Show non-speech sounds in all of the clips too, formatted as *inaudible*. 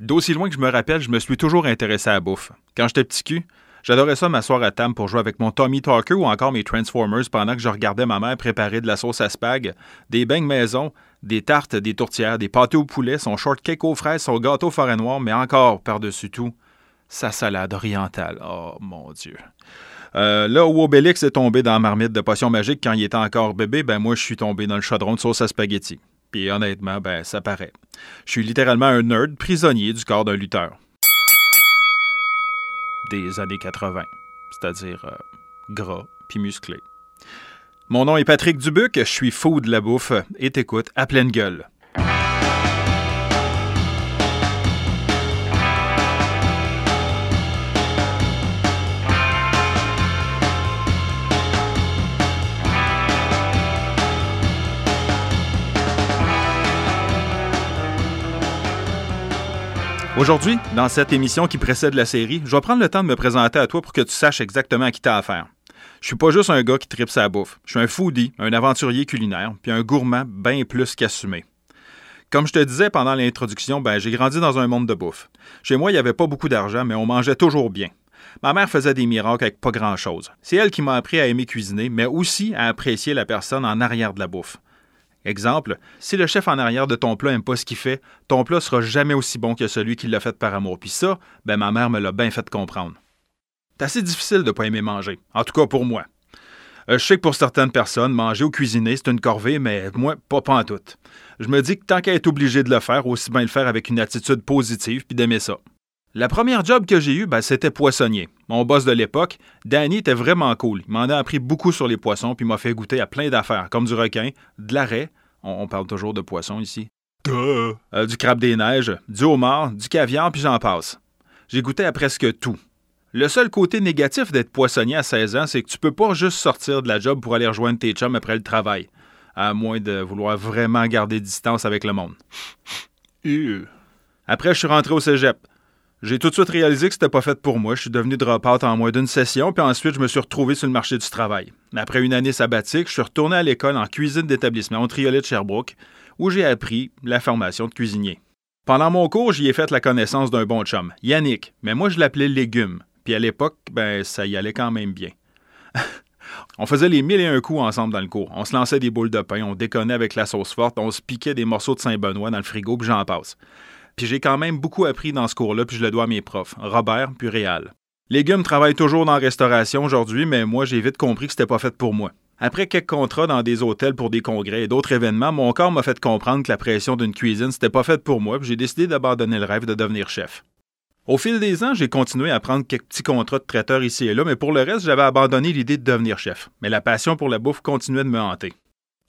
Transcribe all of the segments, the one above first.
D'aussi loin que je me rappelle, je me suis toujours intéressé à la bouffe. Quand j'étais petit cul, j'adorais ça m'asseoir à table pour jouer avec mon Tommy Talker ou encore mes Transformers pendant que je regardais ma mère préparer de la sauce à spag, des beignes maison, des tartes, des tourtières, des pâtés au poulet, son shortcake aux fraises, son gâteau forêt noir, mais encore par-dessus tout, sa salade orientale. Oh mon Dieu. Euh, là où Obélix est tombé dans la marmite de potion magique quand il était encore bébé, ben moi je suis tombé dans le chaudron de sauce à spaghetti. Puis honnêtement, ben ça paraît. Je suis littéralement un nerd prisonnier du corps d'un lutteur. Des années 80, c'est-à-dire euh, gras puis musclé. Mon nom est Patrick Dubuc, je suis fou de la bouffe et t'écoute à pleine gueule. Aujourd'hui, dans cette émission qui précède la série, je vais prendre le temps de me présenter à toi pour que tu saches exactement à qui t'as affaire. Je suis pas juste un gars qui tripe sa bouffe. Je suis un foodie, un aventurier culinaire, puis un gourmand bien plus qu'assumé. Comme je te disais pendant l'introduction, ben, j'ai grandi dans un monde de bouffe. Chez moi, il n'y avait pas beaucoup d'argent, mais on mangeait toujours bien. Ma mère faisait des miracles avec pas grand-chose. C'est elle qui m'a appris à aimer cuisiner, mais aussi à apprécier la personne en arrière de la bouffe. Exemple, si le chef en arrière de ton plat n'aime pas ce qu'il fait, ton plat sera jamais aussi bon que celui qui l'a fait par amour. Puis ça, ben ma mère me l'a bien fait comprendre. C'est assez difficile de pas aimer manger, en tout cas pour moi. Euh, je sais que pour certaines personnes, manger ou cuisiner, c'est une corvée, mais moi, pas, pas en tout. Je me dis que tant qu'à être obligé de le faire, aussi bien le faire avec une attitude positive puis d'aimer ça. La première job que j'ai eue, ben, c'était poissonnier. Mon boss de l'époque, Danny, était vraiment cool. Il m'en a appris beaucoup sur les poissons puis m'a fait goûter à plein d'affaires, comme du requin, de l'arrêt, on, parle toujours de poissons ici, euh, du crabe des neiges, du homard, du caviar, puis j'en passe. J'ai goûté à presque tout. Le seul côté négatif d'être poissonnier à 16 ans, c'est que tu peux pas juste sortir de la job pour aller rejoindre tes chums après le travail, à moins de vouloir vraiment garder distance avec le monde. Après, je suis rentré au cégep. J'ai tout de suite réalisé que c'était pas fait pour moi. Je suis devenu drop-out en moins d'une session, puis ensuite, je me suis retrouvé sur le marché du travail. Après une année sabbatique, je suis retourné à l'école en cuisine d'établissement au Triolet de Sherbrooke, où j'ai appris la formation de cuisinier. Pendant mon cours, j'y ai fait la connaissance d'un bon chum, Yannick, mais moi je l'appelais Légume. Puis à l'époque, ben ça y allait quand même bien. *laughs* on faisait les mille et un coups ensemble dans le cours. On se lançait des boules de pain, on déconnait avec la sauce forte, on se piquait des morceaux de Saint-Benoît dans le frigo, puis j'en passe. Puis j'ai quand même beaucoup appris dans ce cours-là, puis je le dois à mes profs, Robert puis Réal. Légumes travaille toujours dans la restauration aujourd'hui, mais moi j'ai vite compris que c'était pas fait pour moi. Après quelques contrats dans des hôtels pour des congrès et d'autres événements, mon corps m'a fait comprendre que la pression d'une cuisine c'était pas fait pour moi, puis j'ai décidé d'abandonner le rêve de devenir chef. Au fil des ans, j'ai continué à prendre quelques petits contrats de traiteur ici et là, mais pour le reste, j'avais abandonné l'idée de devenir chef. Mais la passion pour la bouffe continuait de me hanter.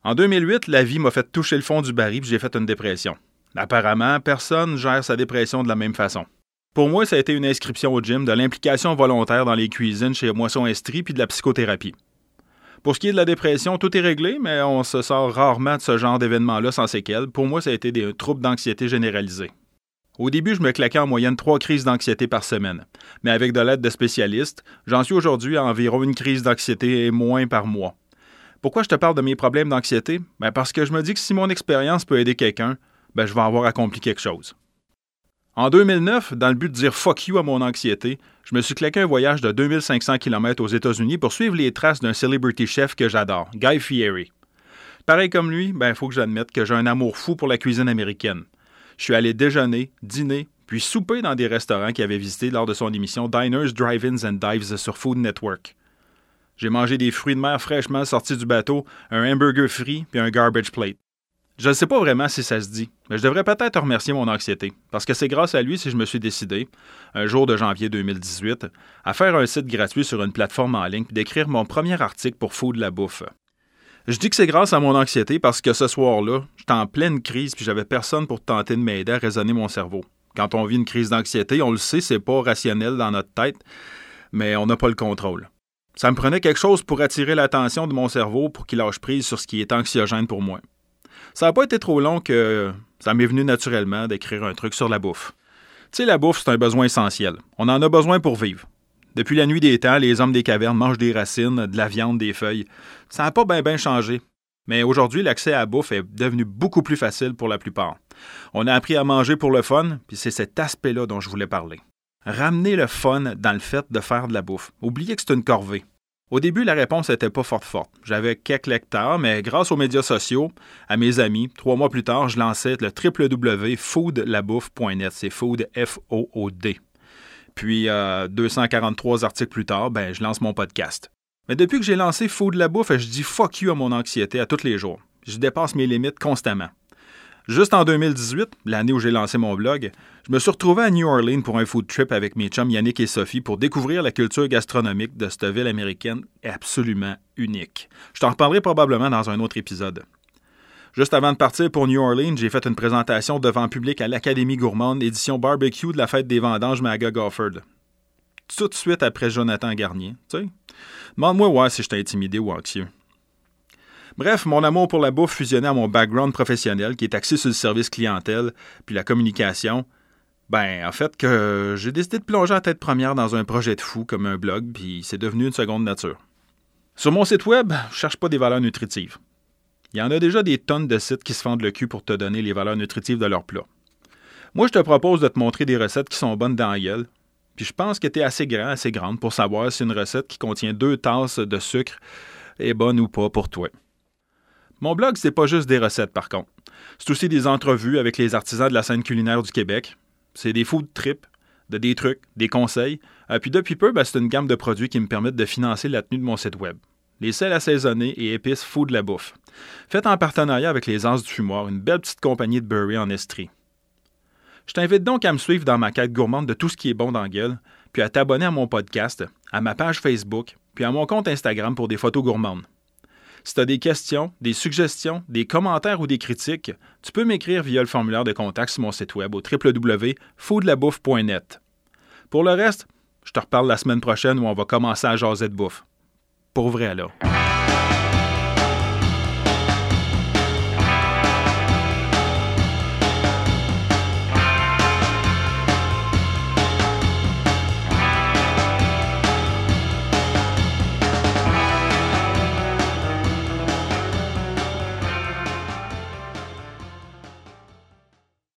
En 2008, la vie m'a fait toucher le fond du baril, puis j'ai fait une dépression. Apparemment, personne gère sa dépression de la même façon. Pour moi, ça a été une inscription au gym, de l'implication volontaire dans les cuisines chez Moisson Estrie puis de la psychothérapie. Pour ce qui est de la dépression, tout est réglé, mais on se sort rarement de ce genre d'événement-là sans séquelles. Pour moi, ça a été des troubles d'anxiété généralisés. Au début, je me claquais en moyenne trois crises d'anxiété par semaine. Mais avec de l'aide de spécialistes, j'en suis aujourd'hui à environ une crise d'anxiété et moins par mois. Pourquoi je te parle de mes problèmes d'anxiété? Ben parce que je me dis que si mon expérience peut aider quelqu'un, ben je vais avoir accompli quelque chose. En 2009, dans le but de dire fuck you à mon anxiété, je me suis claqué un voyage de 2500 km aux États-Unis pour suivre les traces d'un celebrity chef que j'adore, Guy Fieri. Pareil comme lui, ben il faut que j'admette que j'ai un amour fou pour la cuisine américaine. Je suis allé déjeuner, dîner, puis souper dans des restaurants qu'il avait visités lors de son émission Diners, Drive-ins and Dives sur Food Network. J'ai mangé des fruits de mer fraîchement sortis du bateau, un hamburger frit puis un garbage plate. Je ne sais pas vraiment si ça se dit, mais je devrais peut-être remercier mon anxiété, parce que c'est grâce à lui si je me suis décidé, un jour de janvier 2018, à faire un site gratuit sur une plateforme en ligne et d'écrire mon premier article pour Food la bouffe. Je dis que c'est grâce à mon anxiété parce que ce soir-là, j'étais en pleine crise puis j'avais personne pour tenter de m'aider à raisonner mon cerveau. Quand on vit une crise d'anxiété, on le sait, c'est pas rationnel dans notre tête, mais on n'a pas le contrôle. Ça me prenait quelque chose pour attirer l'attention de mon cerveau pour qu'il lâche prise sur ce qui est anxiogène pour moi. Ça n'a pas été trop long que ça m'est venu naturellement d'écrire un truc sur la bouffe. Tu sais, la bouffe, c'est un besoin essentiel. On en a besoin pour vivre. Depuis la nuit des temps, les hommes des cavernes mangent des racines, de la viande, des feuilles. Ça n'a pas bien changé. Mais aujourd'hui, l'accès à la bouffe est devenu beaucoup plus facile pour la plupart. On a appris à manger pour le fun, puis c'est cet aspect-là dont je voulais parler. Ramener le fun dans le fait de faire de la bouffe. Oubliez que c'est une corvée. Au début, la réponse n'était pas forte forte. J'avais quelques lecteurs, mais grâce aux médias sociaux, à mes amis, trois mois plus tard, je lançais le www.foodlabouffe.net. C'est food, F-O-O-D. Puis, 243 euh, articles plus tard, ben, je lance mon podcast. Mais depuis que j'ai lancé Food la bouffe, je dis fuck you à mon anxiété à tous les jours. Je dépasse mes limites constamment. Juste en 2018, l'année où j'ai lancé mon blog, je me suis retrouvé à New Orleans pour un food trip avec mes chums Yannick et Sophie pour découvrir la culture gastronomique de cette ville américaine absolument unique. Je t'en reparlerai probablement dans un autre épisode. Juste avant de partir pour New Orleans, j'ai fait une présentation devant public à l'Académie gourmande édition barbecue de la fête des vendanges Magog Offord. Tout de suite après Jonathan Garnier, tu sais. Demande-moi ouais si j'étais intimidé ou anxieux. Bref, mon amour pour la bouffe fusionnait à mon background professionnel qui est axé sur le service clientèle puis la communication. Ben, en fait, que j'ai décidé de plonger à tête première dans un projet de fou comme un blog, puis c'est devenu une seconde nature. Sur mon site web, je cherche pas des valeurs nutritives. Il y en a déjà des tonnes de sites qui se fendent le cul pour te donner les valeurs nutritives de leur plat. Moi, je te propose de te montrer des recettes qui sont bonnes dans la gueule, puis je pense que tu es assez grand, assez grande pour savoir si une recette qui contient deux tasses de sucre est bonne ou pas pour toi. Mon blog, c'est pas juste des recettes, par contre. C'est aussi des entrevues avec les artisans de la scène culinaire du Québec. C'est des food trips, de des trucs, des conseils. Euh, puis depuis peu, ben, c'est une gamme de produits qui me permettent de financer la tenue de mon site web. Les sels assaisonnés et épices Food de la bouffe. Fait en partenariat avec les Anses du Fumoir, une belle petite compagnie de Bury en Estrie. Je t'invite donc à me suivre dans ma quête gourmande de tout ce qui est bon dans gueule, puis à t'abonner à mon podcast, à ma page Facebook, puis à mon compte Instagram pour des photos gourmandes. Si tu as des questions, des suggestions, des commentaires ou des critiques, tu peux m'écrire via le formulaire de contact sur mon site web au www.foodlabouffe.net. Pour le reste, je te reparle la semaine prochaine où on va commencer à jaser de bouffe. Pour vrai, alors.